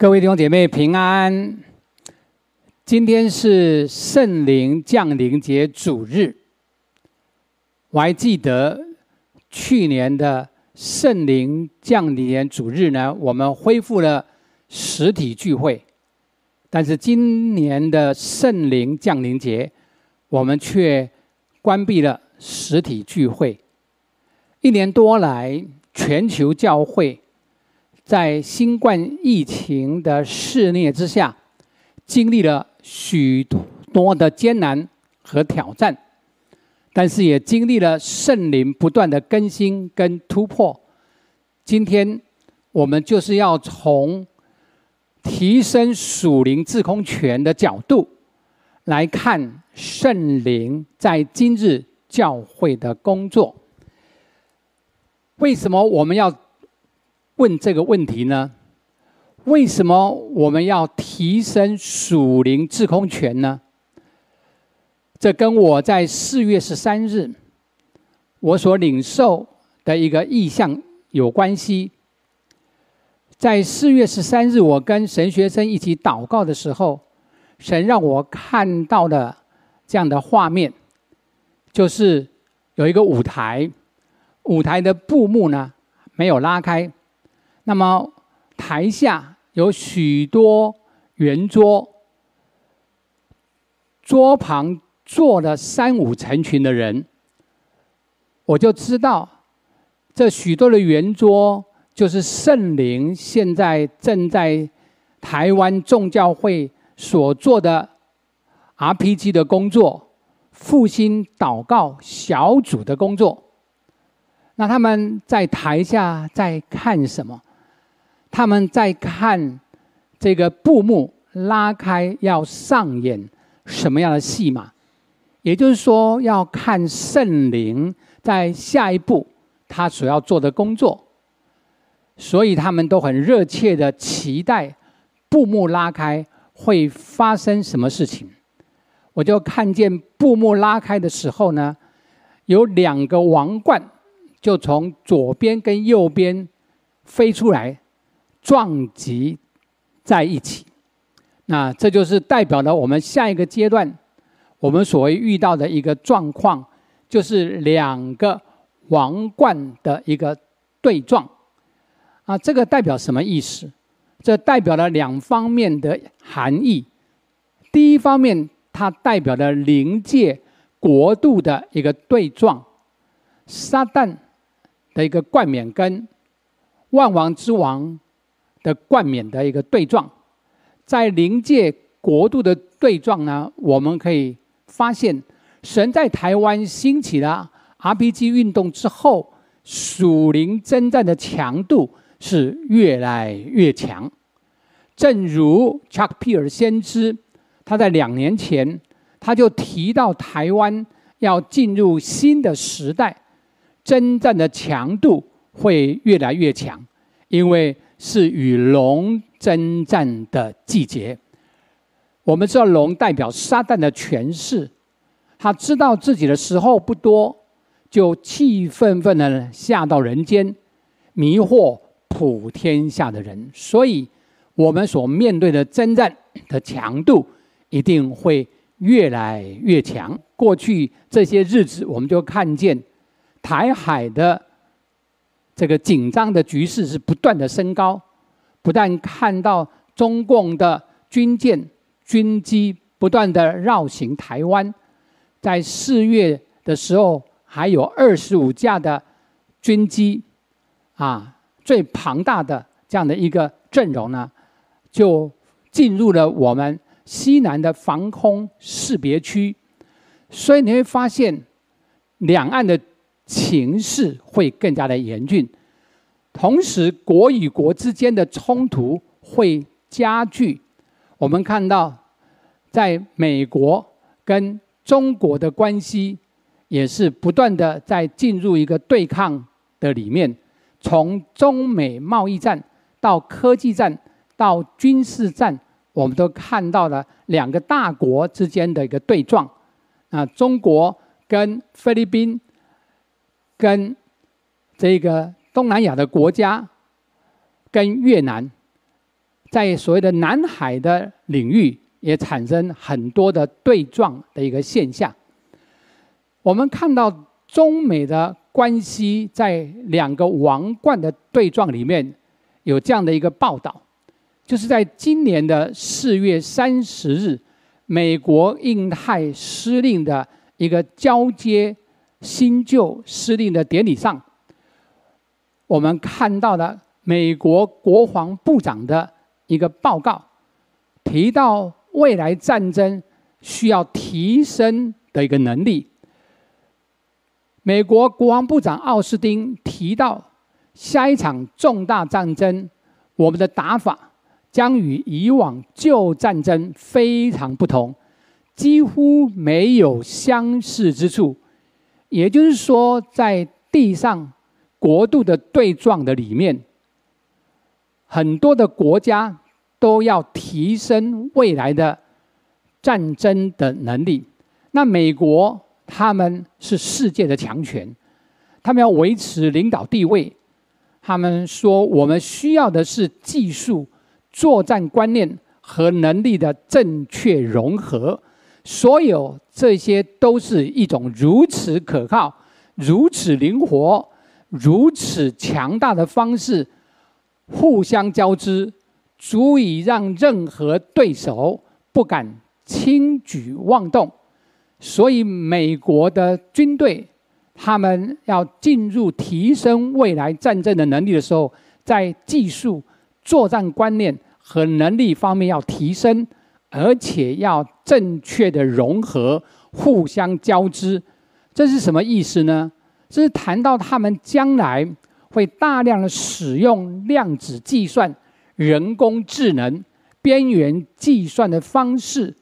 各位弟兄姐妹平安，今天是圣灵降临节主日。我还记得去年的圣灵降临节主日呢，我们恢复了实体聚会，但是今年的圣灵降临节，我们却关闭了实体聚会。一年多来，全球教会。在新冠疫情的肆虐之下，经历了许多的艰难和挑战，但是也经历了圣灵不断的更新跟突破。今天我们就是要从提升属灵制空权的角度来看圣灵在今日教会的工作。为什么我们要问这个问题呢？为什么我们要提升属灵制空权呢？这跟我在四月十三日我所领受的一个意象有关系。在四月十三日，我跟神学生一起祷告的时候，神让我看到了这样的画面，就是有一个舞台，舞台的布幕呢没有拉开。那么台下有许多圆桌，桌旁坐了三五成群的人，我就知道这许多的圆桌就是圣灵现在正在台湾众教会所做的 RPG 的工作，复兴祷告小组的工作。那他们在台下在看什么？他们在看这个布幕拉开，要上演什么样的戏码？也就是说，要看圣灵在下一步他所要做的工作。所以他们都很热切的期待布幕拉开会发生什么事情。我就看见布幕拉开的时候呢，有两个王冠就从左边跟右边飞出来。撞击在一起，那这就是代表了我们下一个阶段，我们所谓遇到的一个状况，就是两个王冠的一个对撞。啊，这个代表什么意思？这代表了两方面的含义。第一方面，它代表了灵界国度的一个对撞，撒旦的一个冠冕跟万王之王。的冠冕的一个对撞，在灵界国度的对撞呢，我们可以发现，神在台湾兴起了 RPG 运动之后，属灵征战的强度是越来越强。正如查克·皮尔先知，他在两年前他就提到，台湾要进入新的时代，征战的强度会越来越强，因为。是与龙征战的季节。我们知道龙代表撒旦的权势，他知道自己的时候不多，就气愤愤的下到人间，迷惑普天下的人。所以，我们所面对的征战的强度一定会越来越强。过去这些日子，我们就看见台海的。这个紧张的局势是不断的升高，不但看到中共的军舰、军机不断的绕行台湾，在四月的时候还有二十五架的军机，啊，最庞大的这样的一个阵容呢，就进入了我们西南的防空识别区，所以你会发现两岸的。情势会更加的严峻，同时国与国之间的冲突会加剧。我们看到，在美国跟中国的关系也是不断的在进入一个对抗的里面，从中美贸易战到科技战到军事战，我们都看到了两个大国之间的一个对撞。啊，中国跟菲律宾。跟这个东南亚的国家，跟越南，在所谓的南海的领域也产生很多的对撞的一个现象。我们看到中美的关系在两个王冠的对撞里面有这样的一个报道，就是在今年的四月三十日，美国印太司令的一个交接新旧司令的典礼上，我们看到了美国国防部长的一个报告，提到未来战争需要提升的一个能力。美国国防部长奥斯汀提到，下一场重大战争，我们的打法将与以往旧战争非常不同，几乎没有相似之处。也就是说，在地上国度的对撞的里面，很多的国家都要提升未来的战争的能力。那美国。他们是世界的强权，他们要维持领导地位。他们说，我们需要的是技术、作战观念和能力的正确融合。所有这些都是一种如此可靠、如此灵活、如此强大的方式，互相交织，足以让任何对手不敢轻举妄动。所以，美国的军队，他们要进入提升未来战争的能力的时候，在技术、作战观念和能力方面要提升，而且要正确的融合、互相交织。这是什么意思呢？这是谈到他们将来会大量的使用量子计算、人工智能、边缘计算的方式。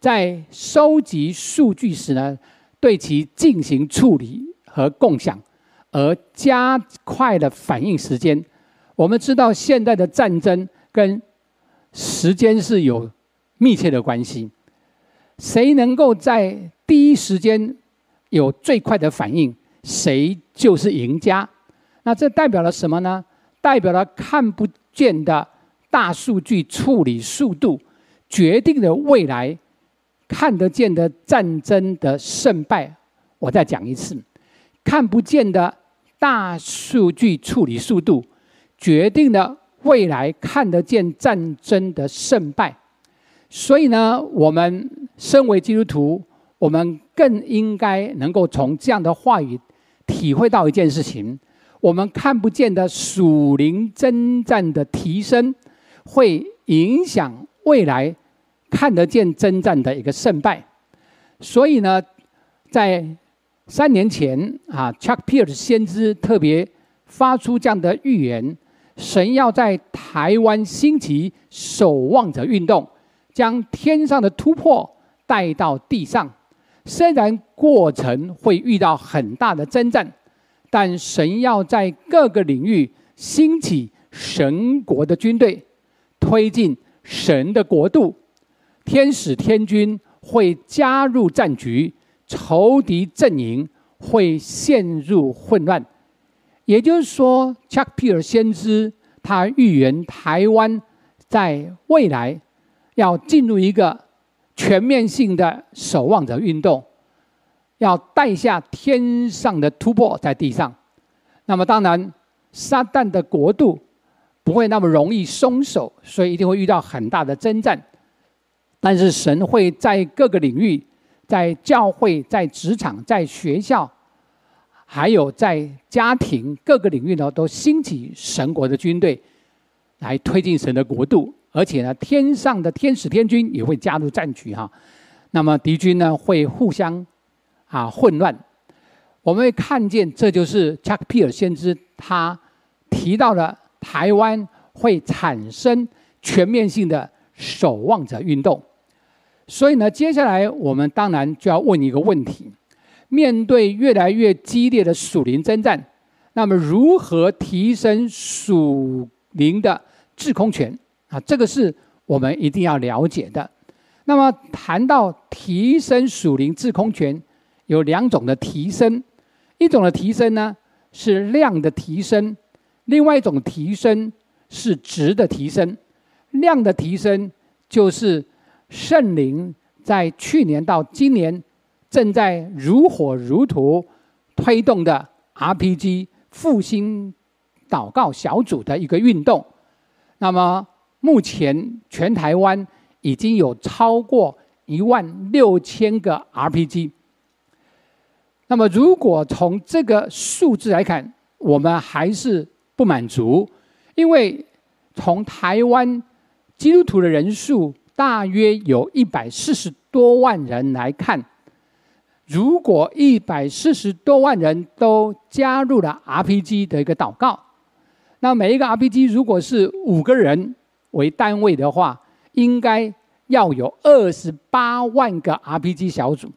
在收集数据时呢，对其进行处理和共享，而加快了反应时间。我们知道现在的战争跟时间是有密切的关系，谁能够在第一时间有最快的反应，谁就是赢家。那这代表了什么呢？代表了看不见的大数据处理速度，决定了未来。看得见的战争的胜败，我再讲一次：看不见的大数据处理速度，决定了未来看得见战争的胜败。所以呢，我们身为基督徒，我们更应该能够从这样的话语体会到一件事情：我们看不见的属灵征战的提升，会影响未来。看得见征战的一个胜败，所以呢，在三年前啊，Chuck Pierce 先知特别发出这样的预言：神要在台湾兴起守望者运动，将天上的突破带到地上。虽然过程会遇到很大的征战，但神要在各个领域兴起神国的军队，推进神的国度。天使天军会加入战局，仇敌阵营会陷入混乱。也就是说，恰克皮尔先知他预言台湾在未来要进入一个全面性的守望者运动，要带下天上的突破在地上。那么，当然，撒旦的国度不会那么容易松手，所以一定会遇到很大的征战。但是神会在各个领域，在教会、在职场、在学校，还有在家庭各个领域呢，都兴起神国的军队，来推进神的国度。而且呢，天上的天使天军也会加入战局哈。那么敌军呢，会互相啊混乱。我们会看见，这就是恰克皮尔先知他提到了台湾会产生全面性的守望者运动。所以呢，接下来我们当然就要问一个问题：面对越来越激烈的属灵征战，那么如何提升属灵的制空权啊？这个是我们一定要了解的。那么谈到提升属灵制空权，有两种的提升，一种的提升呢是量的提升，另外一种提升是值的提升。量的提升就是圣灵在去年到今年正在如火如荼推动的 RPG 复兴祷告小组的一个运动。那么目前全台湾已经有超过一万六千个 RPG。那么如果从这个数字来看，我们还是不满足，因为从台湾基督徒的人数大约有一百四十多万人来看，如果一百四十多万人都加入了 RPG 的一个祷告，那每一个 RPG 如果是五个人为单位的话，应该要有二十八万个 RPG 小组，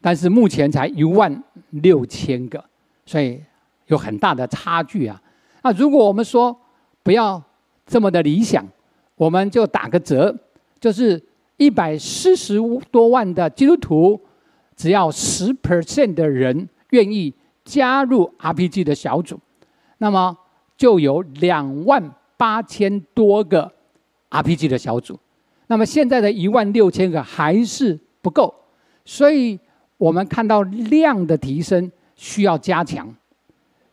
但是目前才一万六千个，所以有很大的差距啊。那如果我们说不要这么的理想，我们就打个折，就是一百四十多万的基督徒，只要十 percent 的人愿意加入 RPG 的小组，那么就有两万八千多个 RPG 的小组。那么现在的一万六千个还是不够，所以我们看到量的提升需要加强。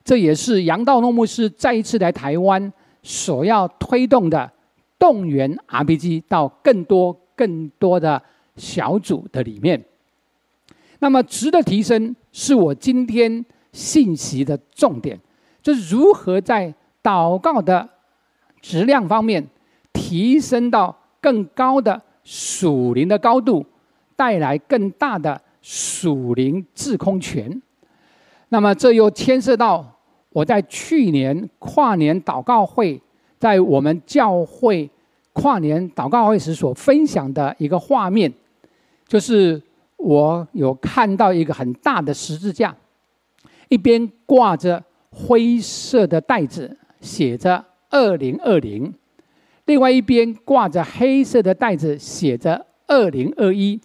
这也是杨道诺牧师再一次来台湾所要推动的，动员 RPG 到更多更多的小组的里面。那么值的提升是我今天信息的重点，就是如何在祷告的质量方面提升到更高的属灵的高度，带来更大的属灵制空权。那么这又牵涉到。我在去年跨年祷告会，在我们教会跨年祷告会时所分享的一个画面，就是我有看到一个很大的十字架，一边挂着灰色的袋子，写着“二零二零”，另外一边挂着黑色的袋子，写着“二零二一”。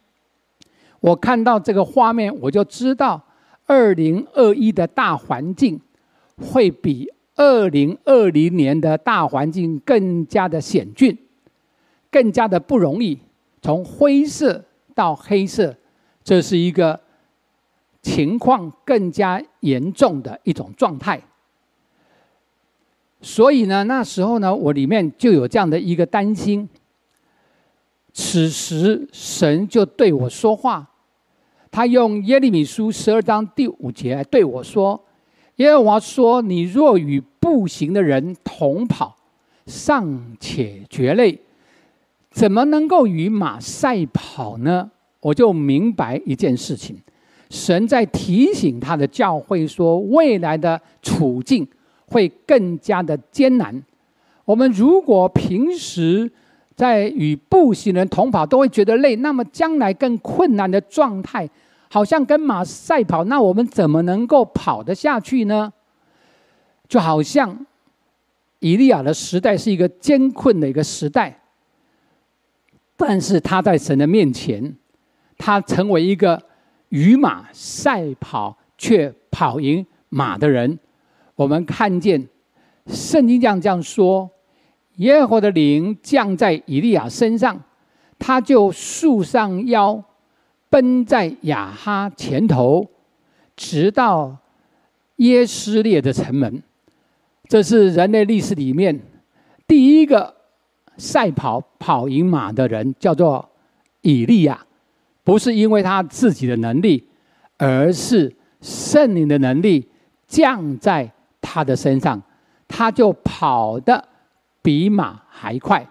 我看到这个画面，我就知道二零二一的大环境。会比二零二零年的大环境更加的险峻，更加的不容易。从灰色到黑色，这是一个情况更加严重的一种状态。所以呢，那时候呢，我里面就有这样的一个担心。此时，神就对我说话，他用耶利米书十二章第五节对我说。耶和华说：“你若与步行的人同跑，尚且觉累，怎么能够与马赛跑呢？”我就明白一件事情：神在提醒他的教会说，未来的处境会更加的艰难。我们如果平时在与步行人同跑都会觉得累，那么将来更困难的状态。好像跟马赛跑，那我们怎么能够跑得下去呢？就好像以利亚的时代是一个艰困的一个时代，但是他在神的面前，他成为一个与马赛跑却跑赢马的人。我们看见圣经这样这样说：耶和华的灵降在以利亚身上，他就束上腰。奔在亚哈前头，直到耶斯列的城门。这是人类历史里面第一个赛跑跑赢马的人，叫做以利亚。不是因为他自己的能力，而是圣灵的能力降在他的身上，他就跑得比马还快。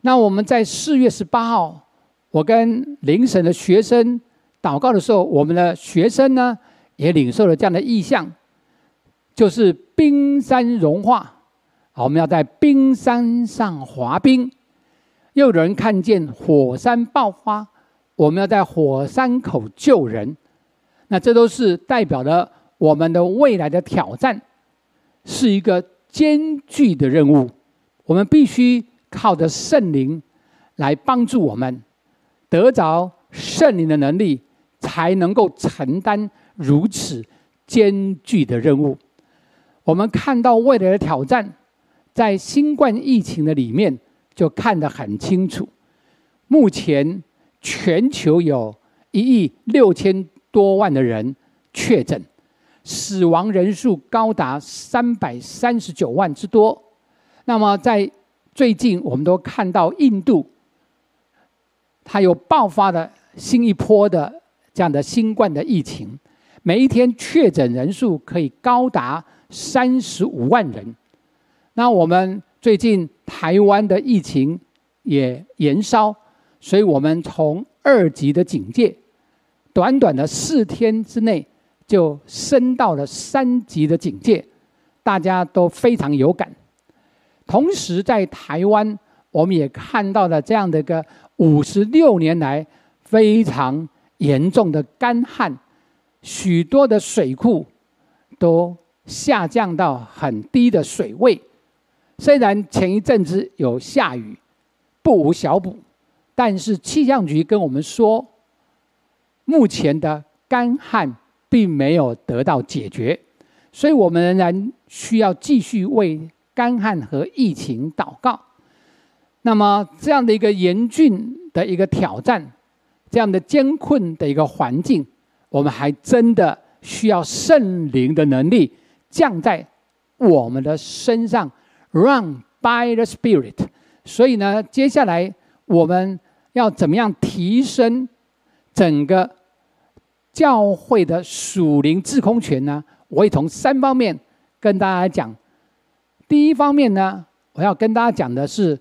那我们在四月十八号。我跟灵神的学生祷告的时候，我们的学生呢也领受了这样的意象，就是冰山融化，我们要在冰山上滑冰；又有人看见火山爆发，我们要在火山口救人。那这都是代表了我们的未来的挑战，是一个艰巨的任务，我们必须靠着圣灵来帮助我们。得着圣灵的能力，才能够承担如此艰巨的任务。我们看到未来的挑战，在新冠疫情的里面就看得很清楚。目前全球有一亿六千多万的人确诊，死亡人数高达三百三十九万之多。那么在最近，我们都看到印度，它有爆发的新一波的这样的新冠的疫情，每一天确诊人数可以高达三十五万人。那我们最近台湾的疫情也延烧。所以我们从二级的警戒，短短的四天之内就升到了三级的警戒，大家都非常有感。同时，在台湾，我们也看到了这样的一个五十六年来非常严重的干旱，许多的水库都下降到很低的水位。虽然前一阵子有下雨，不无小补。但是气象局跟我们说，目前的干旱并没有得到解决，所以我们仍然需要继续为干旱和疫情祷告。那么这样的一个严峻的一个挑战，这样的艰困的一个环境，我们还真的需要圣灵的能力降在我们的身上，Run by the Spirit。所以呢，接下来我们。要怎么样提升整个教会的属灵制空权呢？我会从三方面跟大家讲。第一方面呢，我要跟大家讲的是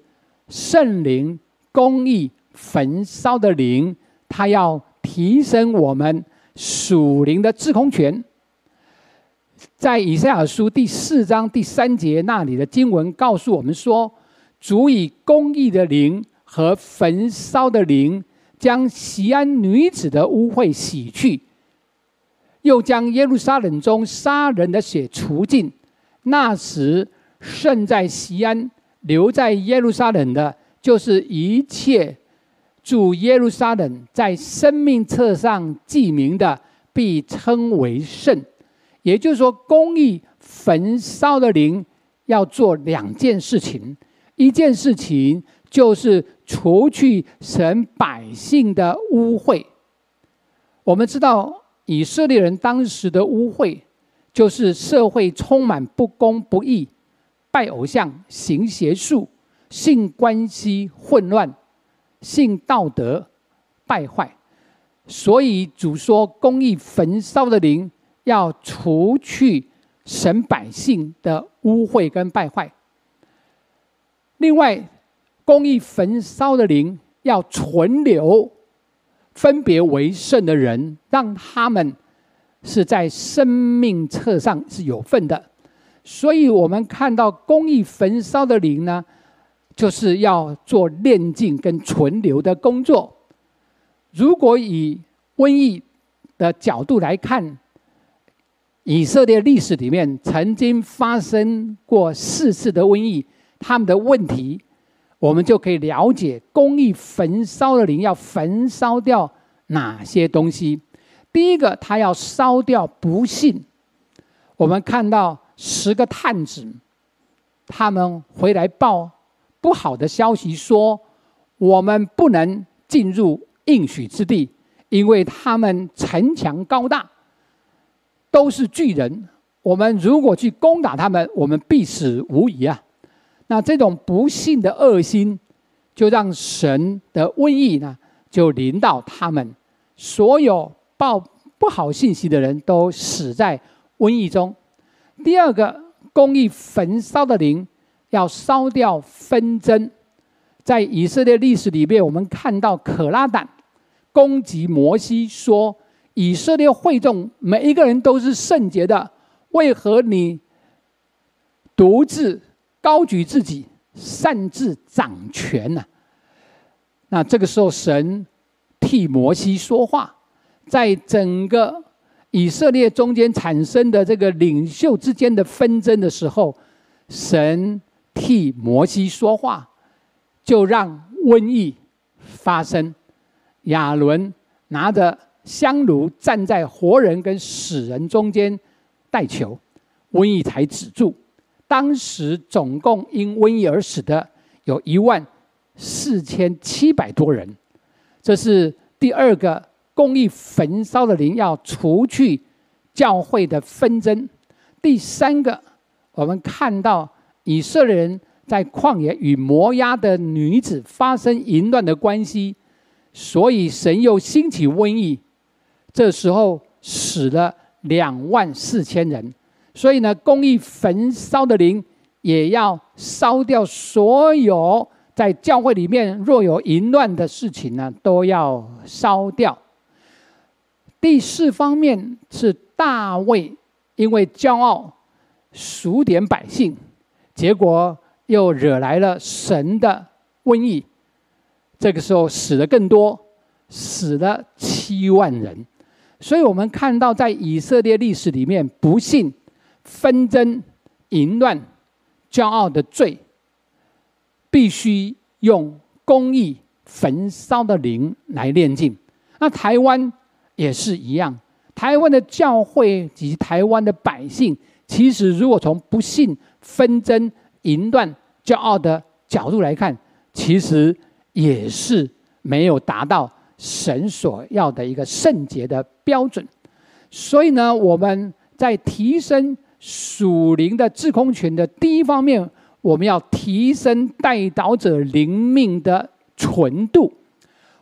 圣灵公义焚烧的灵，它要提升我们属灵的制空权。在以赛亚书第四章第三节那里的经文告诉我们说：“主以公义的灵。”和焚烧的灵将西安女子的污秽洗去，又将耶路撒冷中杀人的血除尽。那时剩在西安、留在耶路撒冷的，就是一切住耶路撒冷在生命册上记名的，必称为圣。也就是说，公义焚烧的灵要做两件事情，一件事情就是。除去神百姓的污秽。我们知道以色列人当时的污秽，就是社会充满不公不义、拜偶像、行邪术、性关系混乱、性道德败坏。所以主说，公义焚烧的灵要除去神百姓的污秽跟败坏。另外。公义焚烧的灵要存留，分别为圣的人，让他们是在生命册上是有份的。所以，我们看到公益焚烧的灵呢，就是要做炼净跟存留的工作。如果以瘟疫的角度来看，以色列历史里面曾经发生过四次的瘟疫，他们的问题。我们就可以了解，公益焚烧的灵要焚烧掉哪些东西。第一个，他要烧掉不信。我们看到十个探子，他们回来报不好的消息，说我们不能进入应许之地，因为他们城墙高大，都是巨人。我们如果去攻打他们，我们必死无疑啊！那这种不幸的恶心，就让神的瘟疫呢，就临到他们。所有报不好信息的人都死在瘟疫中。第二个，公益焚烧的灵要烧掉纷争。在以色列历史里面，我们看到可拉胆攻击摩西，说：“以色列会众每一个人都是圣洁的，为何你独自？”高举自己，擅自掌权呢、啊？那这个时候，神替摩西说话，在整个以色列中间产生的这个领袖之间的纷争的时候，神替摩西说话，就让瘟疫发生。亚伦拿着香炉站在活人跟死人中间代求，瘟疫才止住。当时总共因瘟疫而死的有一万四千七百多人。这是第二个公义焚烧的灵要除去教会的纷争。第三个，我们看到以色列人在旷野与摩押的女子发生淫乱的关系，所以神又兴起瘟疫，这时候死了两万四千人。所以呢，公义焚烧的灵也要烧掉所有在教会里面若有淫乱的事情呢，都要烧掉。第四方面是大卫。因为骄傲，数点百姓，结果又惹来了神的瘟疫。这个时候死的更多，死了七万人。所以我们看到，在以色列历史里面，不幸、纷争、淫乱、骄傲的罪，必须用公义焚烧的灵来炼净。那台湾也是一样。台湾的教会及台湾的百姓，其实如果从不幸、纷争、淫乱、骄傲的角度来看，其实也是没有达到神所要的一个圣洁的标准。所以呢，我们在提升属灵的制空权的第一方面，我们要提升代祷者灵命的纯度。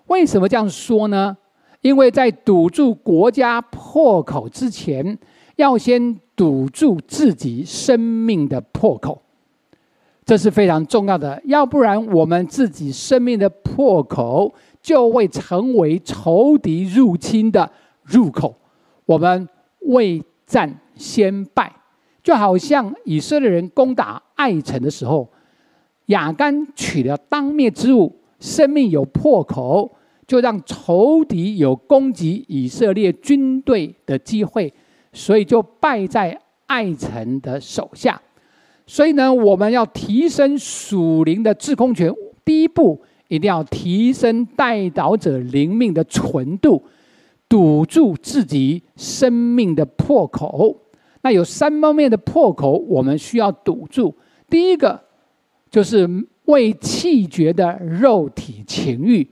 为什么这样说呢？因为在堵住国家破口之前，要先堵住自己生命的破口，这是非常重要的。要不然，我们自己生命的破口就会成为仇敌入侵的入口。我们未战先败，就好像以色列人攻打艾城的时候，亚干取了当灭之物，生命有破口。就让仇敌有攻击以色列军队的机会，所以就败在艾城的手下。所以呢，我们要提升属灵的制空权，第一步一定要提升代祷者灵命的纯度，堵住自己生命的破口。那有三方面的破口，我们需要堵住。第一个就是为气绝的肉体情欲。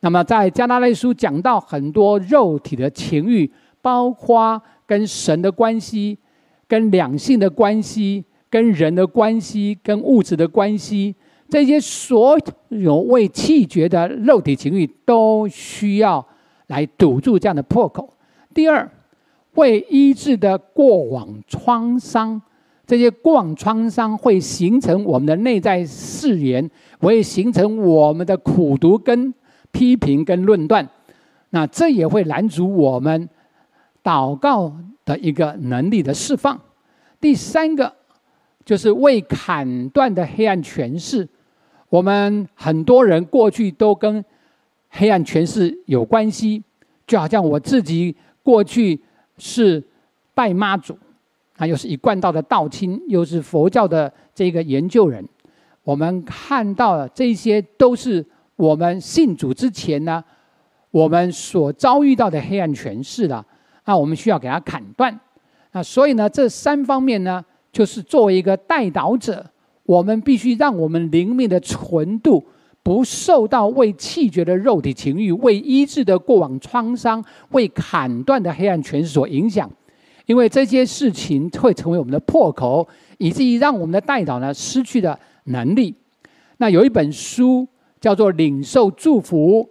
那么，在加拉太书讲到很多肉体的情欲，包括跟神的关系、跟两性的关系、跟人的关系、跟物质的关系，这些所有为气绝的肉体情欲，都需要来堵住这样的破口。第二，未医治的过往创伤，这些过往创伤会形成我们的内在誓言，会形成我们的苦毒跟。批评跟论断，那这也会拦阻我们祷告的一个能力的释放。第三个就是未砍断的黑暗权势，我们很多人过去都跟黑暗权势有关系，就好像我自己过去是拜妈祖，啊，又是一贯道的道亲，又是佛教的这个研究人，我们看到的这些都是。我们信主之前呢，我们所遭遇到的黑暗权势了，那我们需要给它砍断。那所以呢，这三方面呢，就是作为一个代祷者，我们必须让我们灵命的纯度不受到为气绝的肉体情欲、为医治的过往创伤、为砍断的黑暗权势所影响，因为这些事情会成为我们的破口，以至于让我们的代祷呢失去了能力。那有一本书。叫做领受祝福，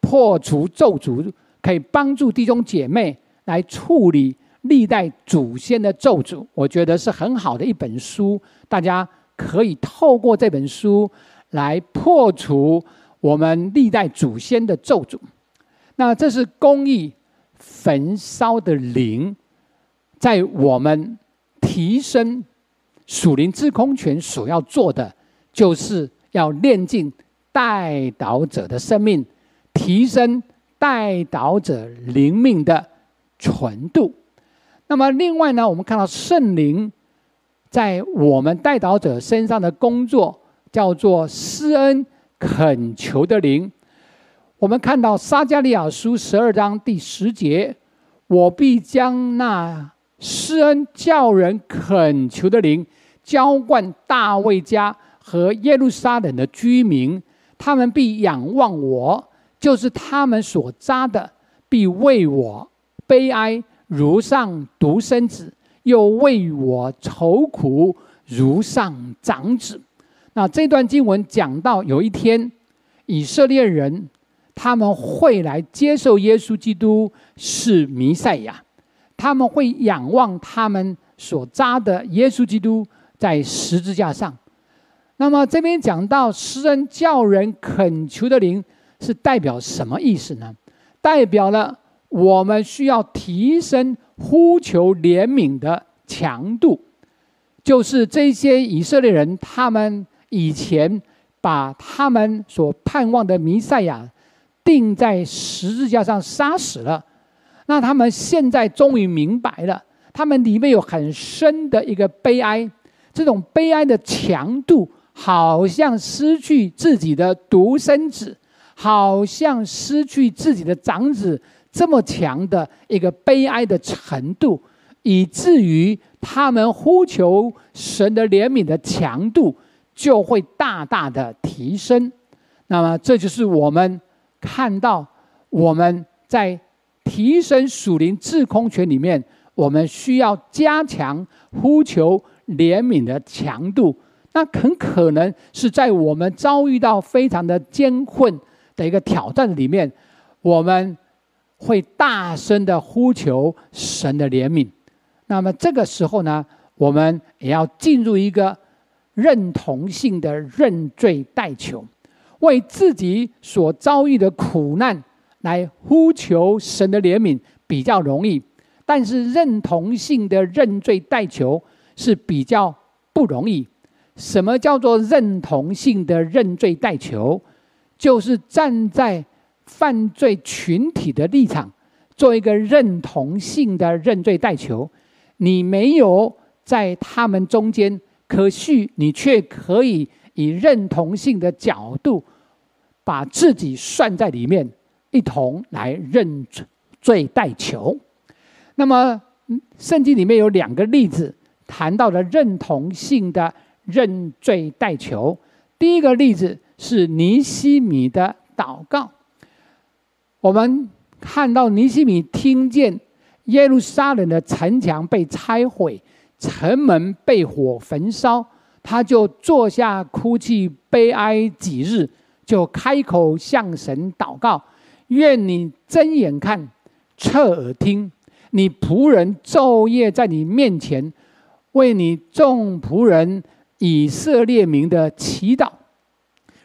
破除咒诅，可以帮助弟兄姐妹来处理历代祖先的咒诅。我觉得是很好的一本书，大家可以透过这本书来破除我们历代祖先的咒诅。那这是公义焚烧的灵，在我们提升属灵制空权所要做的，就是要炼净。代导者的生命，提升代导者灵命的纯度。那么，另外呢，我们看到圣灵在我们代导者身上的工作，叫做施恩恳求的灵。我们看到撒迦利亚书十二章第十节：“我必将那施恩叫人恳求的灵浇灌大卫家和耶路撒冷的居民，他们必仰望我，就是他们所扎的，必为我悲哀，如上独生子；又为我愁苦，如上长子。那这段经文讲到，有一天以色列人他们会来接受耶稣基督是弥赛亚，他们会仰望他们所扎的耶稣基督在十字架上。那么这边讲到诗人叫人恳求的灵，是代表什么意思呢？代表了我们需要提升呼求怜悯的强度，就是这些以色列人他们。以前把他们所盼望的弥赛亚钉在十字架上杀死了，那他们现在终于明白了，他们里面有很深的一个悲哀，这种悲哀的强度，好像失去自己的独生子，好像失去自己的长子，这么强的一个悲哀的程度，以至于他们呼求神的怜悯的强度。就会大大的提升，那么这就是我们看到我们在提升属灵制空权里面，我们需要加强呼求怜悯的强度。那很可能是在我们遭遇到非常的艰困的一个挑战里面，我们会大声的呼求神的怜悯。那么这个时候呢，我们也要进入一个。认同性的认罪代求，为自己所遭遇的苦难来呼求神的怜悯比较容易，但是认同性的认罪代求是比较不容易。什么叫做认同性的认罪代求？就是站在犯罪群体的立场，做一个认同性的认罪代求。你没有在他们中间。可是你却可以以认同性的角度，把自己算在里面，一同来认罪代求。那么，圣经里面有两个例子谈到了认同性的认罪代求。第一个例子是尼西米的祷告。我们看到尼西米听见耶路撒冷的城墙被拆毁。城门被火焚烧，他就坐下哭泣悲哀几日，就开口向神祷告：愿你睁眼看，侧耳听，你仆人昼夜在你面前，为你众仆人以色列民的祈祷，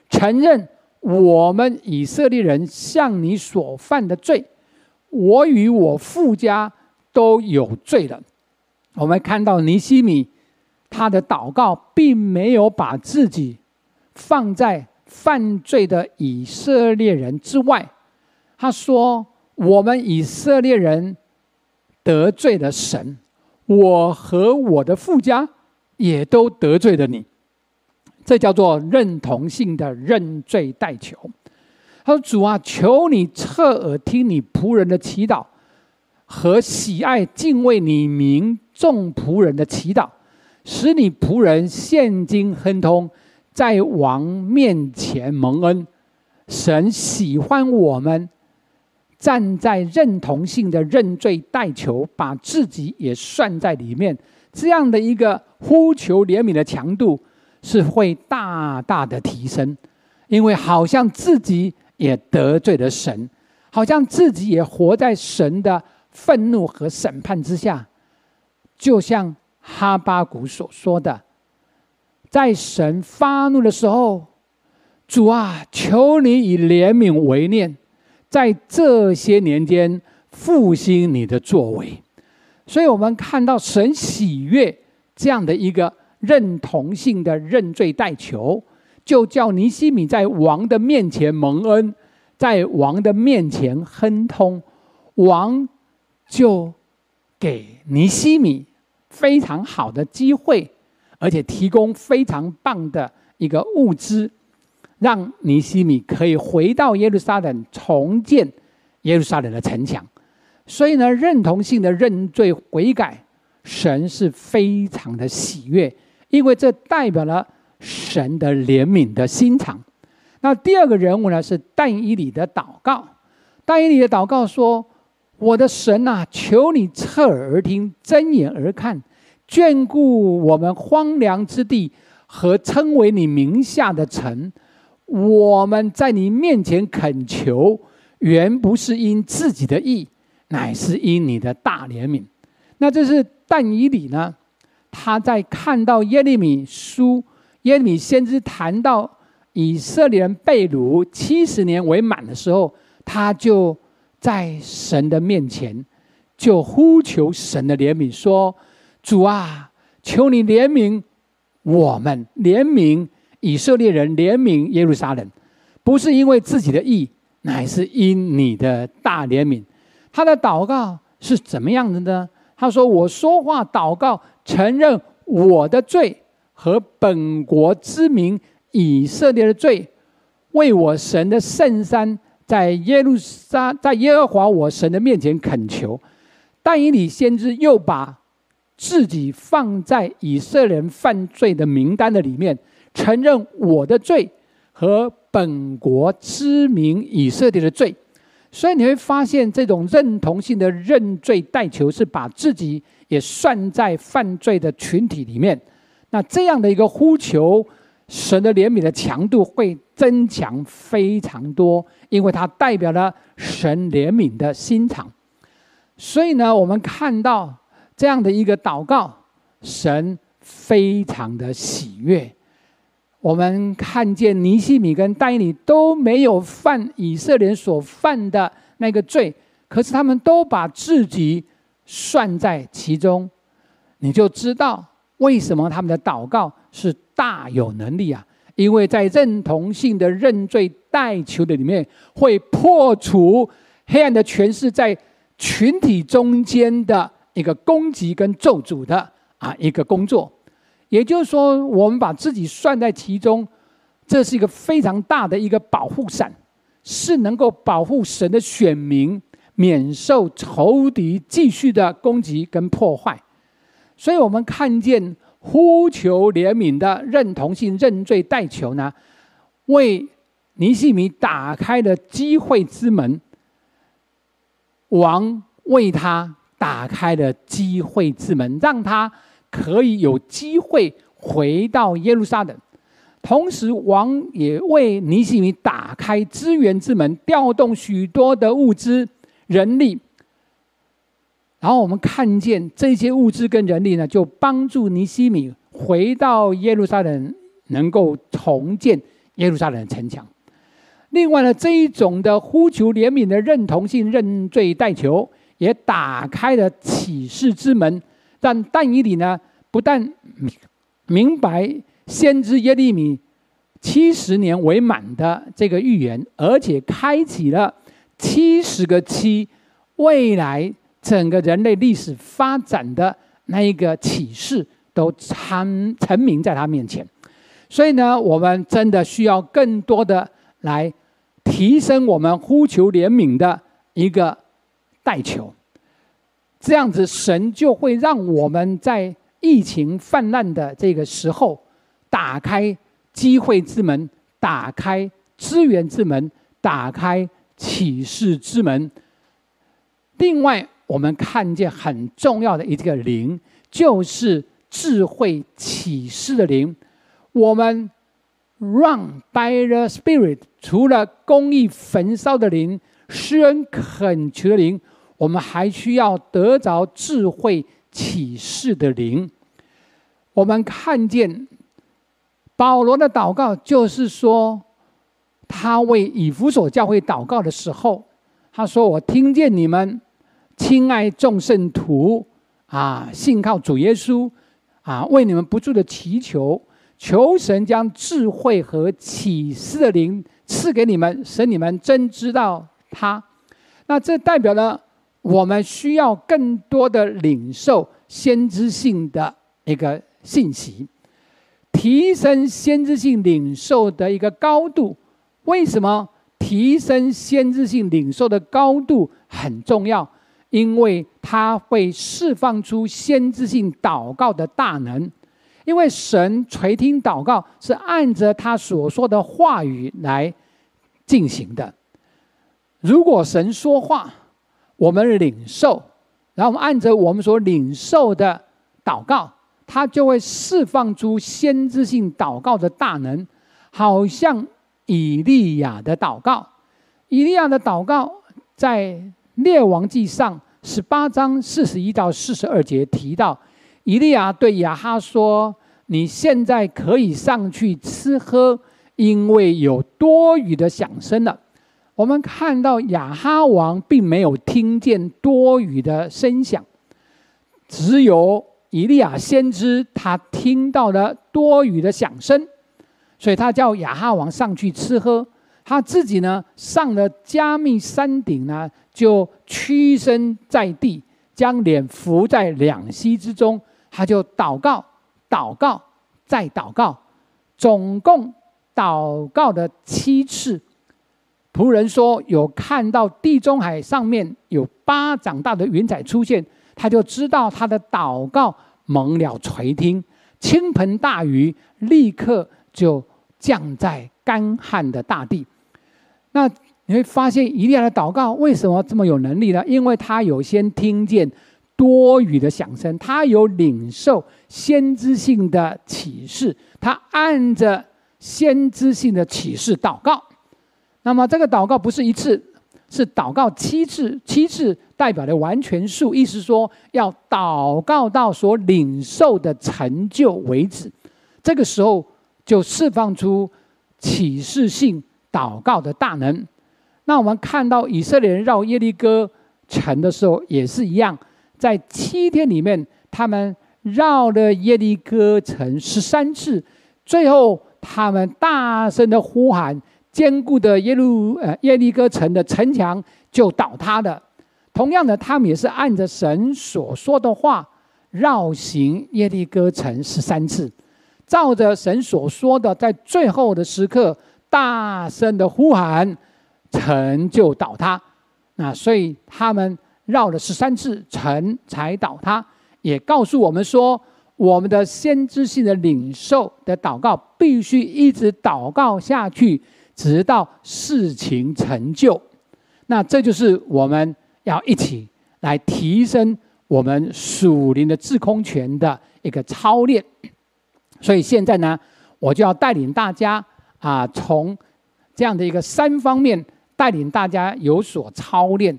承认我们以色列人向你所犯的罪，我与我父家都有罪了。我们看到尼西米，他的祷告并没有把自己放在犯罪的以色列人之外。他说：“我们以色列人得罪了神，我和我的父家也都得罪了你。”这叫做认同性的认罪代求。他说：“主啊，求你侧耳听你仆人的祈祷，和喜爱敬畏你名。”众仆人的祈祷，使你仆人现今亨通，在王面前蒙恩。神喜欢我们站在认同性的认罪代求，把自己也算在里面。这样的一个呼求怜悯的强度是会大大的提升，因为好像自己也得罪了神，好像自己也活在神的愤怒和审判之下。就像哈巴谷所说的，在神发怒的时候，主啊，求你以怜悯为念，在这些年间复兴你的作为。所以，我们看到神喜悦这样的一个认同性的认罪代求，就叫尼西米在王的面前蒙恩，在王的面前亨通，王就给尼西米。非常好的机会，而且提供非常棒的一个物资，让尼西米可以回到耶路撒冷重建耶路撒冷的城墙。所以呢，认同性的认罪悔改，神是非常的喜悦，因为这代表了神的怜悯的心肠。那第二个人物呢，是但以理的祷告。但以理的祷告说：“我的神啊，求你侧耳而听，睁眼而看，眷顾我们荒凉之地和称为你名下的城。我们在你面前恳求，原不是因自己的意，乃是因你的大怜悯。”那这是但以理呢？他在看到耶利米书，耶利米先知谈到以色列人被掳七十年为满的时候，他就在神的面前就呼求神的怜悯，说：“主啊，求你怜悯我们，怜悯以色列人，怜悯耶路撒冷，不是因为自己的意，乃是因你的大怜悯。”他的祷告是怎么样的呢？他说：“我说话祷告。”承认我的罪和本国之民以色列的罪，为我神的圣山在耶路撒在耶和华我神的面前恳求。但以理先知又把自己放在以色列人犯罪的名单的里面，承认我的罪和本国知名以色列的罪。所以你会发现，这种认同性的认罪代求是把自己。也算在犯罪的群体里面，那这样的一个呼求，神的怜悯的强度会增强非常多，因为它代表了神怜悯的心肠。所以呢，我们看到这样的一个祷告，神非常的喜悦。我们看见尼西米跟但以理都没有犯以色列所犯的那个罪，可是他们都把自己。算在其中，你就知道为什么他们的祷告是大有能力啊！因为在认同性的认罪代求的里面，会破除黑暗的权势在群体中间的一个攻击跟咒诅的啊一个工作。也就是说，我们把自己算在其中，这是一个非常大的一个保护伞，是能够保护神的选民。免受仇敌继续的攻击跟破坏，所以我们看见呼求怜悯的认同性认罪代求呢，为尼西米打开了机会之门。王为他打开了机会之门，让他可以有机会回到耶路撒冷。同时，王也为尼西米打开资源之门，调动许多的物资。人力，然后我们看见这些物资跟人力呢，就帮助尼西米回到耶路撒冷，能够重建耶路撒冷城墙。另外呢，这一种的呼求怜悯的认同性认罪代求，也打开了启示之门，让但以理呢不但明白先知耶利米七十年为满的这个预言，而且开启了。七十个七，未来整个人类历史发展的那一个启示都参陈明在他面前，所以呢，我们真的需要更多的来提升我们呼求怜悯的一个代求，这样子神就会让我们在疫情泛滥的这个时候，打开机会之门，打开资源之门，打开。启示之门。另外，我们看见很重要的一个灵，就是智慧启示的灵。我们 run by the Spirit，除了公益焚烧的灵、施恩恳求的灵，我们还需要得着智慧启示的灵。我们看见保罗的祷告，就是说。他为以弗所教会祷告的时候，他说：“我听见你们亲爱众圣徒啊，信靠主耶稣啊，为你们不住的祈求，求神将智慧和启示的灵赐给你们，使你们真知道他。那这代表了我们需要更多的领受先知性的一个信息，提升先知性领受的一个高度。”为什么提升先知性领受的高度很重要？因为它会释放出先知性祷告的大能，因为神垂听祷告是按着他所说的话语来进行的。如果神说话，我们领受，然后按着我们所领受的祷告，他就会释放出先知性祷告的大能，好像以利亚的祷告。以利亚的祷告在列王记上十八章四十一到四十二节提到，以利亚对亚哈说：“你现在可以上去吃喝，因为有多余的响声了。”我们看到亚哈王并没有听见多余的声响，只有以利亚先知他听到了多余的响声，所以他叫亚哈王上去吃喝。他自己呢，上了加密山顶呢，就屈身在地，将脸伏在两膝之中，他就祷告，祷告，再祷告，总共祷告了七次。仆人说有看到地中海上面有巴掌大的云彩出现，他就知道他的祷告蒙了垂听，倾盆大雨立刻就降在干旱的大地。那你会发现，以利亚的祷告为什么这么有能力呢？因为他有先听见多余的响声，他有领受先知性的启示，他按着先知性的启示祷告。那么这个祷告不是一次，是祷告七次，七次代表的完全数，意思说要祷告到所领受的成就为止。这个时候就释放出启示性。祷告的大能，那我们看到以色列人绕耶利哥城的时候也是一样，在七天里面，他们绕了耶利哥城十三次，最后他们大声的呼喊，坚固的耶路呃耶利哥城的城墙就倒塌了。同样的，他们也是按着神所说的话绕行耶利哥城十三次，照着神所说的，在最后的时刻。大声的呼喊，城就倒塌。那所以他们绕了十三次，城才倒塌。也告诉我们说，我们的先知性的领受的祷告，必须一直祷告下去，直到事情成就。那这就是我们要一起来提升我们属灵的制空权的一个操练。所以现在呢，我就要带领大家。啊，从这样的一个三方面带领大家有所操练，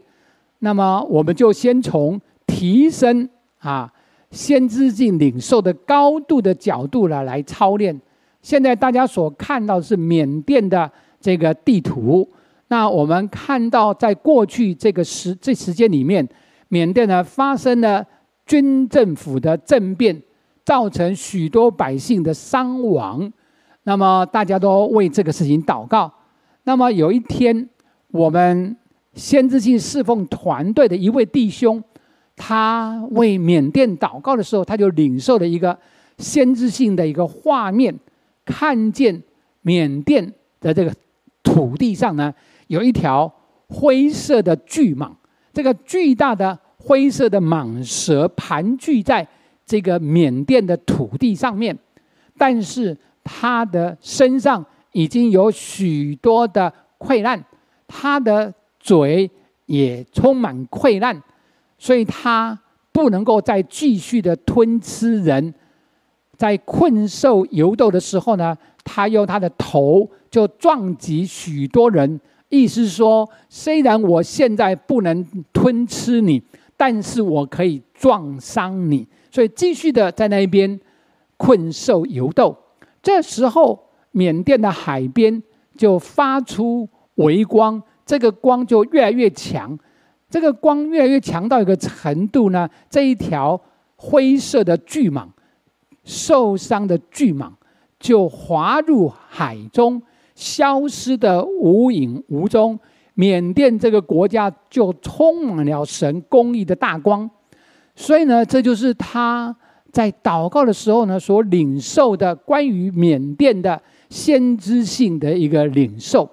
那么我们就先从提升啊先知性领受的高度的角度来来操练。现在大家所看到是缅甸的这个地图，那我们看到在过去这个时这时间里面，缅甸呢发生了军政府的政变，造成许多百姓的伤亡。那么大家都为这个事情祷告。那么有一天，我们先知性侍奉团队的一位弟兄，他为缅甸祷告的时候，他就领受了一个先知性的一个画面，看见缅甸的这个土地上呢，有一条灰色的巨蟒，这个巨大的灰色的蟒蛇盘踞在这个缅甸的土地上面，但是。他的身上已经有许多的溃烂，他的嘴也充满溃烂，所以他不能够再继续的吞吃人。在困兽犹斗的时候呢，他用他的头就撞击许多人，意思说，虽然我现在不能吞吃你，但是我可以撞伤你，所以继续的在那边困兽犹斗。这时候，缅甸的海边就发出微光，这个光就越来越强。这个光越来越强到一个程度呢，这一条灰色的巨蟒，受伤的巨蟒就滑入海中，消失得无影无踪。缅甸这个国家就充满了神公义的大光。所以呢，这就是他。在祷告的时候呢，所领受的关于缅甸的先知性的一个领受，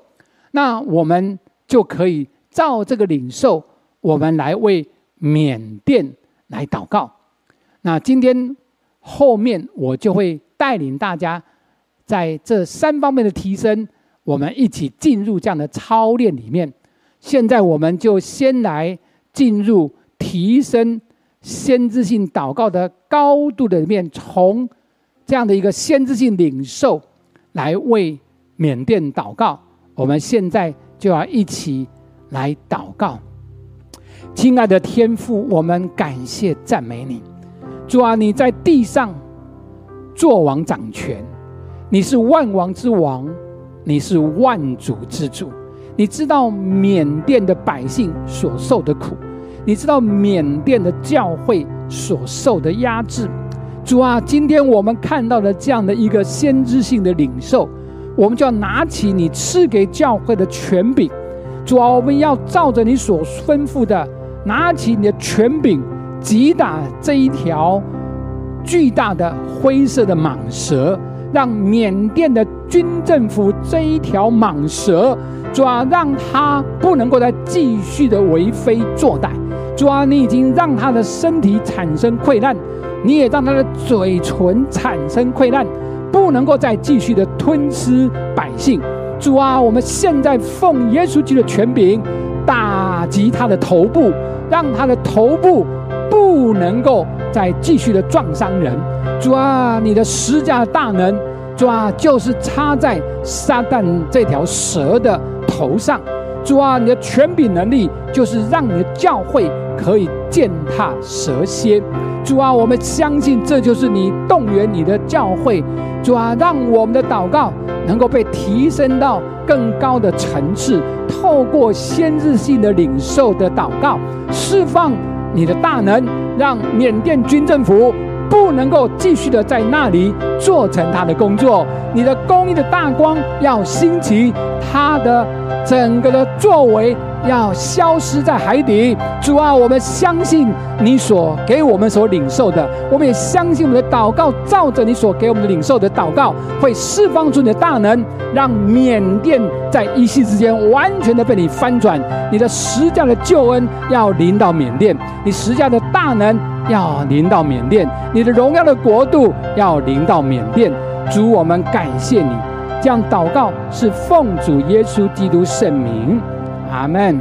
那我们就可以照这个领受，我们来为缅甸来祷告。那今天后面我就会带领大家在这三方面的提升，我们一起进入这样的操练里面。现在我们就先来进入提升先知性祷告的高度的里面，从这样的一个先知性领受来为缅甸祷告。我们现在就要一起来祷告。亲爱的天父，我们感谢赞美你，主啊，你在地上作王掌权，你是万王之王，你是万主之主。你知道缅甸的百姓所受的苦，你知道缅甸的教会所受的压制。主啊，今天我们看到了这样的一个先知性的领受，我们就要拿起你赐给教会的权柄。主啊，我们要照着你所吩咐的，拿起你的权柄，击打这一条巨大的灰色的蟒蛇，让缅甸的军政府这一条蟒蛇。主啊，让它不能够再继续的为非作歹。主啊，你已经让他的身体产生溃烂，你也让他的嘴唇产生溃烂，不能够再继续的吞吃百姓。主啊，我们现在奉耶稣基督的权柄，打击他的头部，让他的头部不能够再继续的撞伤人。主啊，你的十架大能，主啊，就是插在撒旦这条蛇的。头上，主啊，你的权柄能力就是让你的教会可以践踏蛇蝎。主啊，我们相信这就是你动员你的教会。主啊，让我们的祷告能够被提升到更高的层次，透过先知性的领受的祷告，释放你的大能，让缅甸军政府不能够继续的在那里做成他的工作。你的公义的大光要兴起，他的。整个的作为要消失在海底，主啊，我们相信你所给我们所领受的，我们也相信我们的祷告，照着你所给我们的领受的祷告，会释放出你的大能，让缅甸在一夕之间完全的被你翻转。你的十架的救恩要临到缅甸，你十架的大能要临到缅甸，你的荣耀的国度要临到缅甸。主，我们感谢你。这样祷告是奉主耶稣基督圣名，阿门。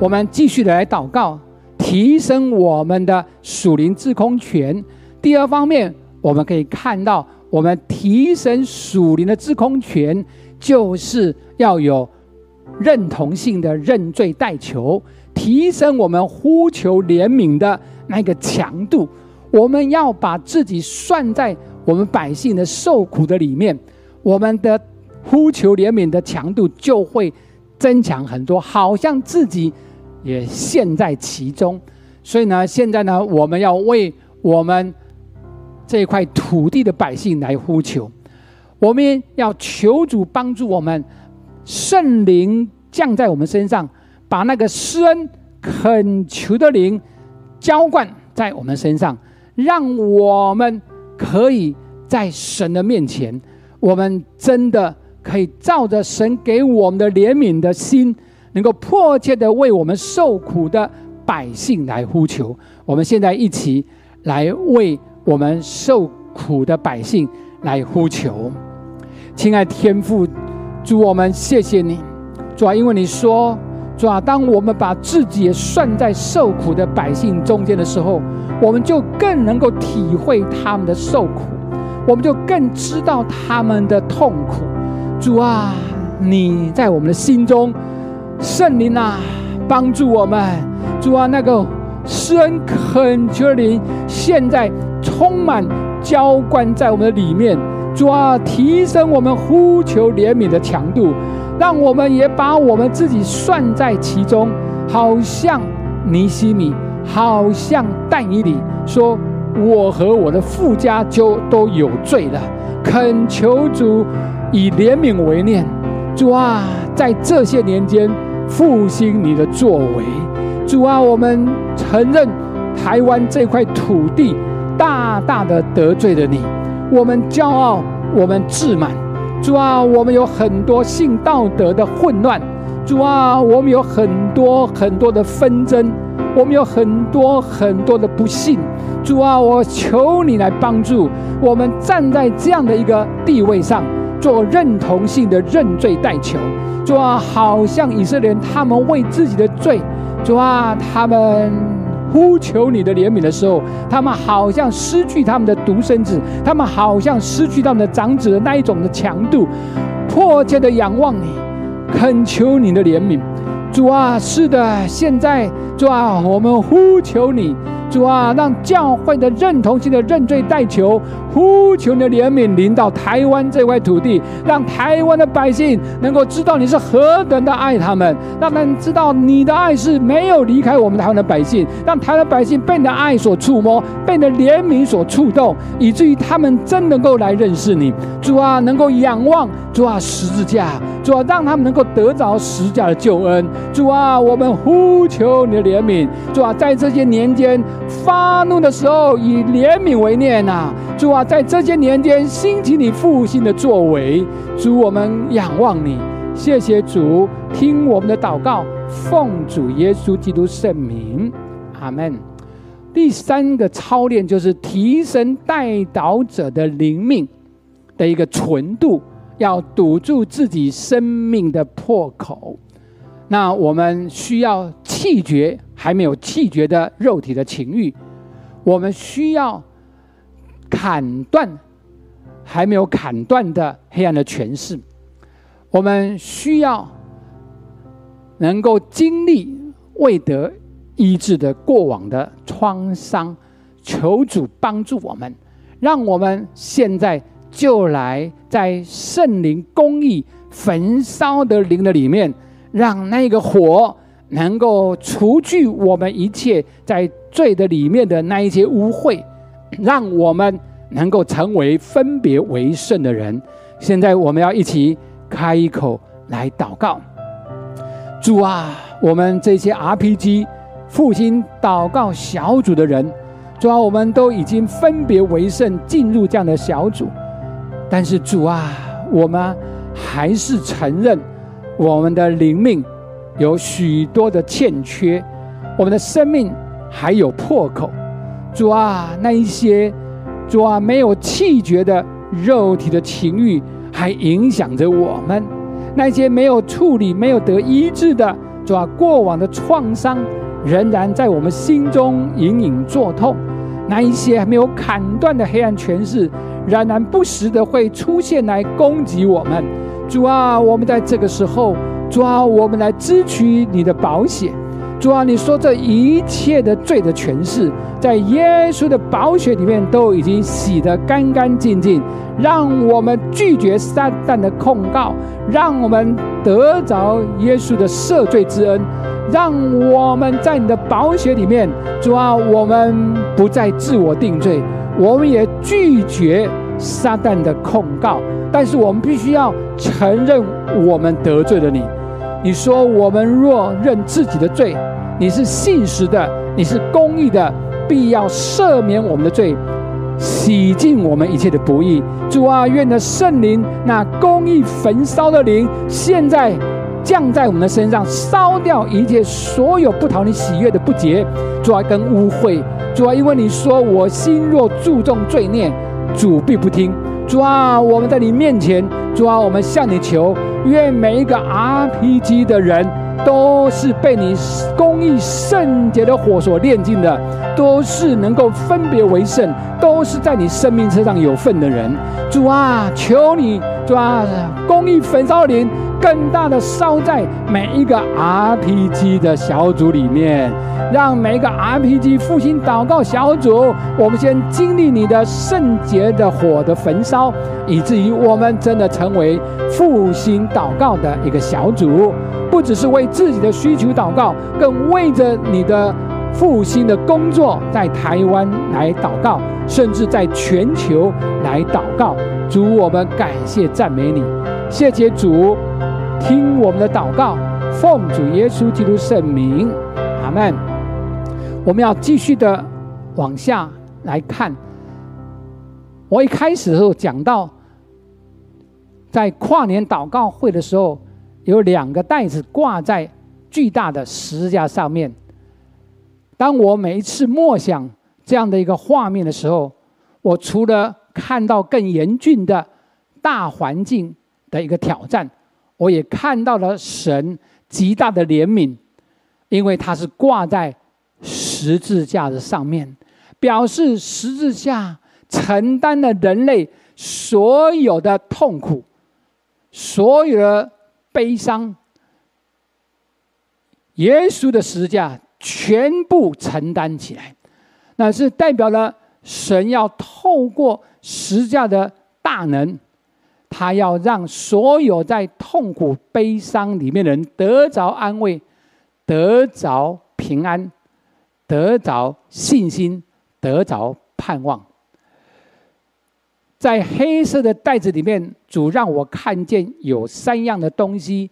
我们继续的来祷告，提升我们的属灵制空权。第二方面，我们可以看到，我们提升属灵的制空权，就是要有认同性的认罪代求，提升我们呼求怜悯的那个强度。我们要把自己算在我们百姓的受苦的里面。我们的呼求怜悯的强度就会增强很多，好像自己也陷在其中。所以呢，现在呢，我们要为我们这块土地的百姓来呼求，我们要求主帮助我们，圣灵降在我们身上，把那个施恩恳求的灵浇灌在我们身上，让我们可以在神的面前。我们真的可以照着神给我们的怜悯的心，能够迫切的为我们受苦的百姓来呼求。我们现在一起来为我们受苦的百姓来呼求。亲爱天父，主我们谢谢你，主啊，因为你说，主啊，当我们把自己也算在受苦的百姓中间的时候，我们就更能够体会他们的受苦。我们就更知道他们的痛苦，主啊，你在我们的心中，圣灵啊，帮助我们，主啊，那个施恩恳求的灵，现在充满浇灌在我们的里面，主啊，提升我们呼求怜悯的强度，让我们也把我们自己算在其中，好像尼西米，好像但以理说。我和我的父家就都有罪了，恳求主以怜悯为念，主啊，在这些年间复兴你的作为，主啊，我们承认台湾这块土地大大的得罪了你，我们骄傲，我们自满，主啊，我们有很多性道德的混乱，主啊，我们有很多很多的纷争，我们有很多很多的不幸。主啊，我求你来帮助我们站在这样的一个地位上，做认同性的认罪代求。主啊，好像以色列人他们为自己的罪，主啊，他们呼求你的怜悯的时候，他们好像失去他们的独生子，他们好像失去他们的长子的那一种的强度，迫切的仰望你，恳求你的怜悯。主啊，是的，现在主啊，我们呼求你。主啊，让教会的认同性的认罪代求，呼求你的怜悯临到台湾这块土地，让台湾的百姓能够知道你是何等的爱他们，让他们知道你的爱是没有离开我们台湾的百姓，让台湾百姓被你的爱所触摸，被你的怜悯所触动，以至于他们真能够来认识你。主啊，能够仰望主啊十字架，主啊，让他们能够得着十字架的救恩。主啊，我们呼求你的怜悯。主啊，在这些年间。发怒的时候，以怜悯为念呐、主啊，在这些年间兴起你复兴的作为，主，我们仰望你，谢谢主，听我们的祷告，奉主耶稣基督圣名，阿门。第三个操练就是提升代祷者的灵命的一个纯度，要堵住自己生命的破口。那我们需要弃绝还没有弃绝的肉体的情欲，我们需要砍断还没有砍断的黑暗的权势，我们需要能够经历未得医治的过往的创伤，求主帮助我们，让我们现在就来在圣灵公义焚烧的灵的里面。让那个火能够除去我们一切在罪的里面的那一些污秽，让我们能够成为分别为圣的人。现在我们要一起开口来祷告。主啊，我们这些 RPG 复兴祷告小组的人，主啊，我们都已经分别为圣进入这样的小组，但是主啊，我们还是承认。我们的灵命有许多的欠缺，我们的生命还有破口。主啊，那一些主啊没有弃绝的肉体的情欲，还影响着我们；那些没有处理、没有得医治的主啊过往的创伤，仍然在我们心中隐隐作痛；那一些还没有砍断的黑暗权势，仍然不时的会出现来攻击我们。主啊，我们在这个时候，主啊，我们来支取你的宝血。主啊，你说这一切的罪的权势，在耶稣的宝血里面都已经洗得干干净净。让我们拒绝撒旦的控告，让我们得着耶稣的赦罪之恩。让我们在你的宝血里面，主啊，我们不再自我定罪，我们也拒绝撒旦的控告。但是我们必须要承认我们得罪了你。你说我们若认自己的罪，你是信实的，你是公义的，必要赦免我们的罪，洗净我们一切的不义。主啊，愿的圣灵那公义焚烧的灵，现在降在我们的身上，烧掉一切所有不讨你喜悦的不洁。主啊，跟污秽。主啊，因为你说我心若注重罪孽，主必不听。主啊，我们在你面前，主啊，我们向你求，愿每一个 RPG 的人都是被你公义圣洁的火所炼尽的，都是能够分别为圣，都是在你生命车上有份的人。主啊，求你，主啊，公益焚烧林更大的烧在每一个 RPG 的小组里面。让每一个 RPG 复兴祷告小组，我们先经历你的圣洁的火的焚烧，以至于我们真的成为复兴祷告的一个小组，不只是为自己的需求祷告，更为着你的复兴的工作在台湾来祷告，甚至在全球来祷告。主，我们感谢赞美你，谢谢主，听我们的祷告，奉主耶稣基督圣名，阿门。我们要继续的往下来看。我一开始的时候讲到，在跨年祷告会的时候，有两个袋子挂在巨大的十字架上面。当我每一次默想这样的一个画面的时候，我除了看到更严峻的大环境的一个挑战，我也看到了神极大的怜悯，因为他是挂在十字架的上面，表示十字架承担了人类所有的痛苦，所有的悲伤。耶稣的十字架全部承担起来，那是代表了神要透过十字架的大能，他要让所有在痛苦悲伤里面的人得着安慰，得着平安，得着信心，得着盼望。在黑色的袋子里面，主让我看见有三样的东西。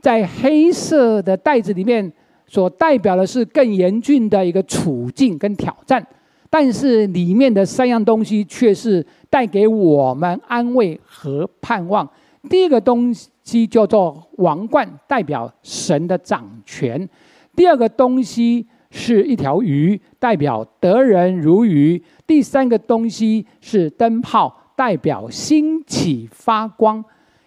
在黑色的袋子里面，所代表的是更严峻的一个处境跟挑战，但是里面的三样东西却是带给我们安慰和盼望。第一个东西叫做王冠，代表神的掌权；第二个东西是一条鱼，代表得人如鱼；第三个东西是灯泡，代表兴起发光。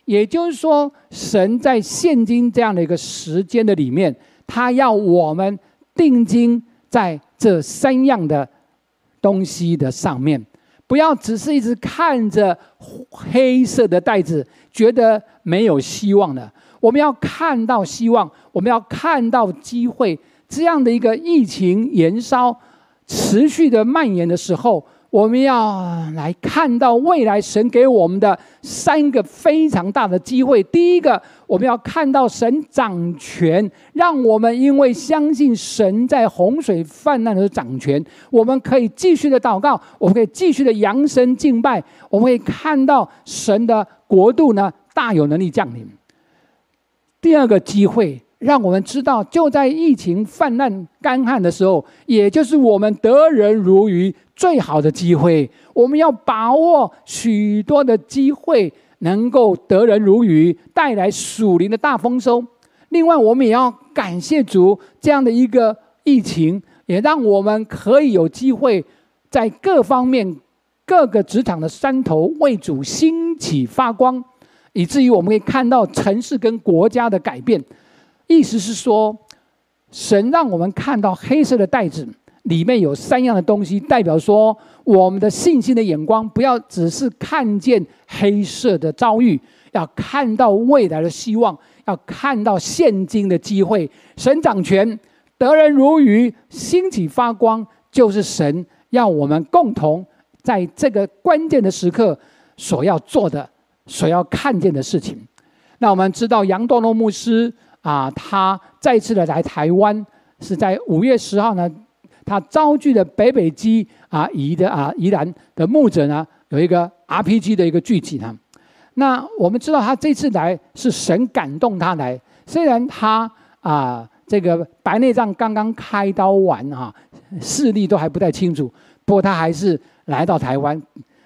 也就是说，神在现今这样的一个时间的里面，他要我们定睛在这三样的东西的上面，不要只是一直看着黑色的袋子，觉得没有希望了。我们要看到希望，我们要看到机会。这样的一个疫情延烧、持续的蔓延的时候。我们要来看到未来神给我们的三个非常大的机会。第一个，我们要看到神掌权，让我们因为相信神在洪水泛滥的时候掌权，我们可以继续的祷告，我们可以继续的扬声敬拜，我们会看到神的国度呢大有能力降临。第二个机会。让我们知道，就在疫情泛滥、干旱的时候，也就是我们得人如鱼最好的机会。我们要把握许多的机会，能够得人如鱼，带来属灵的大丰收。另外，我们也要感谢主，这样的一个疫情，也让我们可以有机会在各方面、各个职场的山头为主兴起发光，以至于我们可以看到城市跟国家的改变。意思是说，神让我们看到黑色的袋子里面有三样的东西，代表说我们的信心的眼光不要只是看见黑色的遭遇，要看到未来的希望，要看到现今的机会。神掌权，得人如鱼，兴起发光，就是神要我们共同在这个关键的时刻所要做的、所要看见的事情。那我们知道杨多诺牧师。啊，他再次的来台湾，是在五月十号呢。他召集的北北基啊宜的啊宜兰的牧者呢，有一个 RPG 的一个聚集呢。那我们知道他这次来是神感动他来，虽然他啊这个白内障刚刚开刀完啊，视力都还不太清楚，不过他还是来到台湾。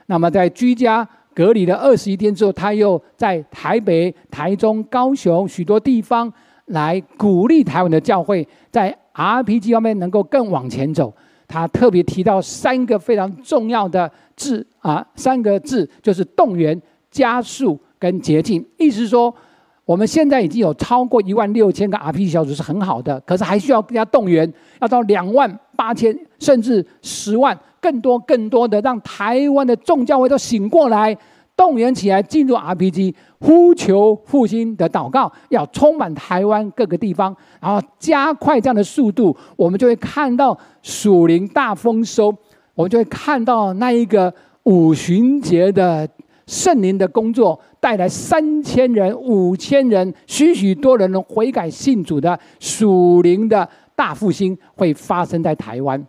那么在居家隔离了二十一天之后，他又在台北、台中、高雄许多地方。来鼓励台湾的教会在 RPG 方面能够更往前走。他特别提到三个非常重要的字啊，三个字就是动员、加速跟捷径。意思是说，我们现在已经有超过一万六千个 RPG 小组是很好的，可是还需要更加动员，要到两万八千甚至十万，更多更多的让台湾的众教会都醒过来。动员起来，进入 RPG，呼求复兴的祷告，要充满台湾各个地方，然后加快这样的速度，我们就会看到属灵大丰收，我们就会看到那一个五旬节的圣灵的工作，带来三千人、五千人、许许多人的悔改信主的属灵的大复兴会发生在台湾。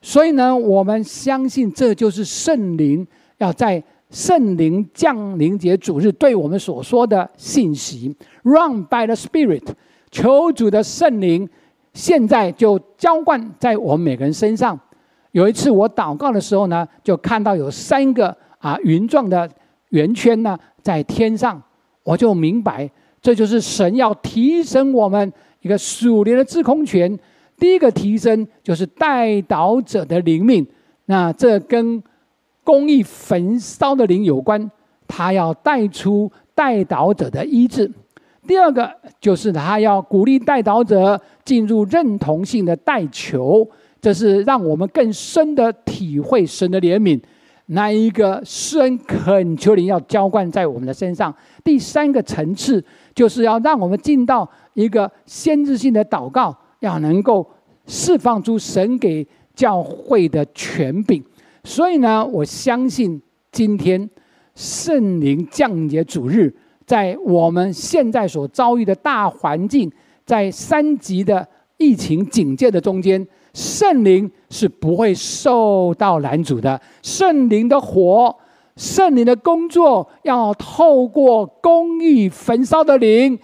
所以呢，我们相信这就是圣灵要在。圣灵降临节主日对我们所说的信息，Run by the Spirit，求主的圣灵现在就浇灌在我们每个人身上。有一次我祷告的时候呢，就看到有三个啊云状的圆圈呢在天上，我就明白这就是神要提升我们一个属灵的制空权。第一个提升就是代祷者的灵命，那这跟公益焚烧的灵有关，他要带出代祷者的医治。第二个就是他要鼓励代祷者进入认同性的代求，这是让我们更深的体会神的怜悯。那一个施恩恳求灵要浇灌在我们的身上。第三个层次就是要让我们进到一个先知性的祷告，要能够释放出神给教会的权柄。所以呢，我相信今天圣灵降临主日。在我们现在所遭遇的大环境，在三级的疫情警戒的中间，圣灵是不会受到拦阻的。圣灵的火，圣灵的工作，要透过公义焚烧的灵，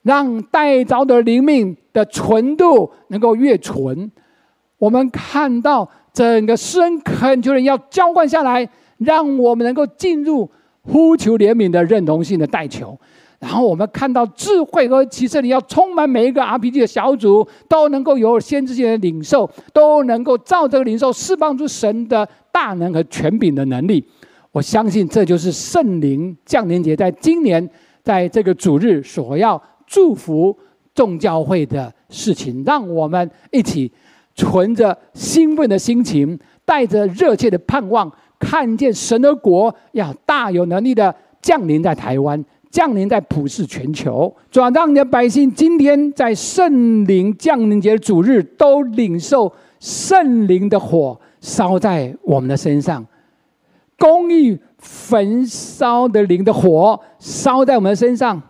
让带着的灵命的纯度能够越纯。我们看到整个施恩恳求人要浇灌下来，让我们能够进入。呼求怜悯的认同性的代求，然后我们看到智慧和启示你要充满每一个 RPG 的小组，都能够有先知性的领受，都能够照这个领受释放出神的大能和权柄的能力。我相信这就是圣灵降临节在今年在这个主日所要祝福众教会的事情。让我们一起存着兴奋的心情，带着热切的盼望。看见神的国要大有能力的降临在台湾，降临在普世全球，主啊，让你的百姓今天在圣灵降临节的主日都领受圣灵的火烧在我们的身上，公义焚烧的灵的火烧在我们的身上，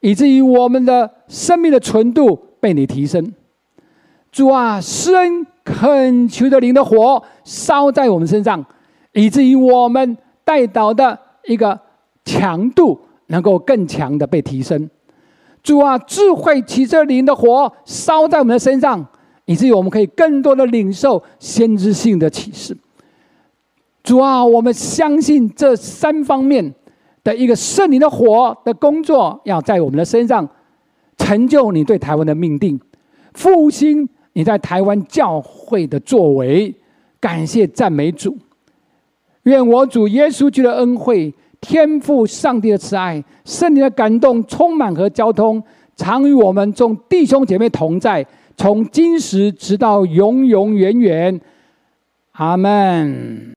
以至于我们的生命的纯度被你提升。主啊，施恩恳求的灵的火烧在我们身上。以至于我们代祷的一个强度能够更强的被提升，主啊，智慧启示灵的火烧在我们的身上，以至于我们可以更多的领受先知性的启示。主啊，我们相信这三方面的一个圣灵的火的工作要在我们的身上成就你对台湾的命定，复兴你在台湾教会的作为。感谢赞美主。愿我主耶稣基督的恩惠、天赋上帝的慈爱、圣灵的感动充满和交通，常与我们众弟兄姐妹同在，从今时直到永永远远。阿门。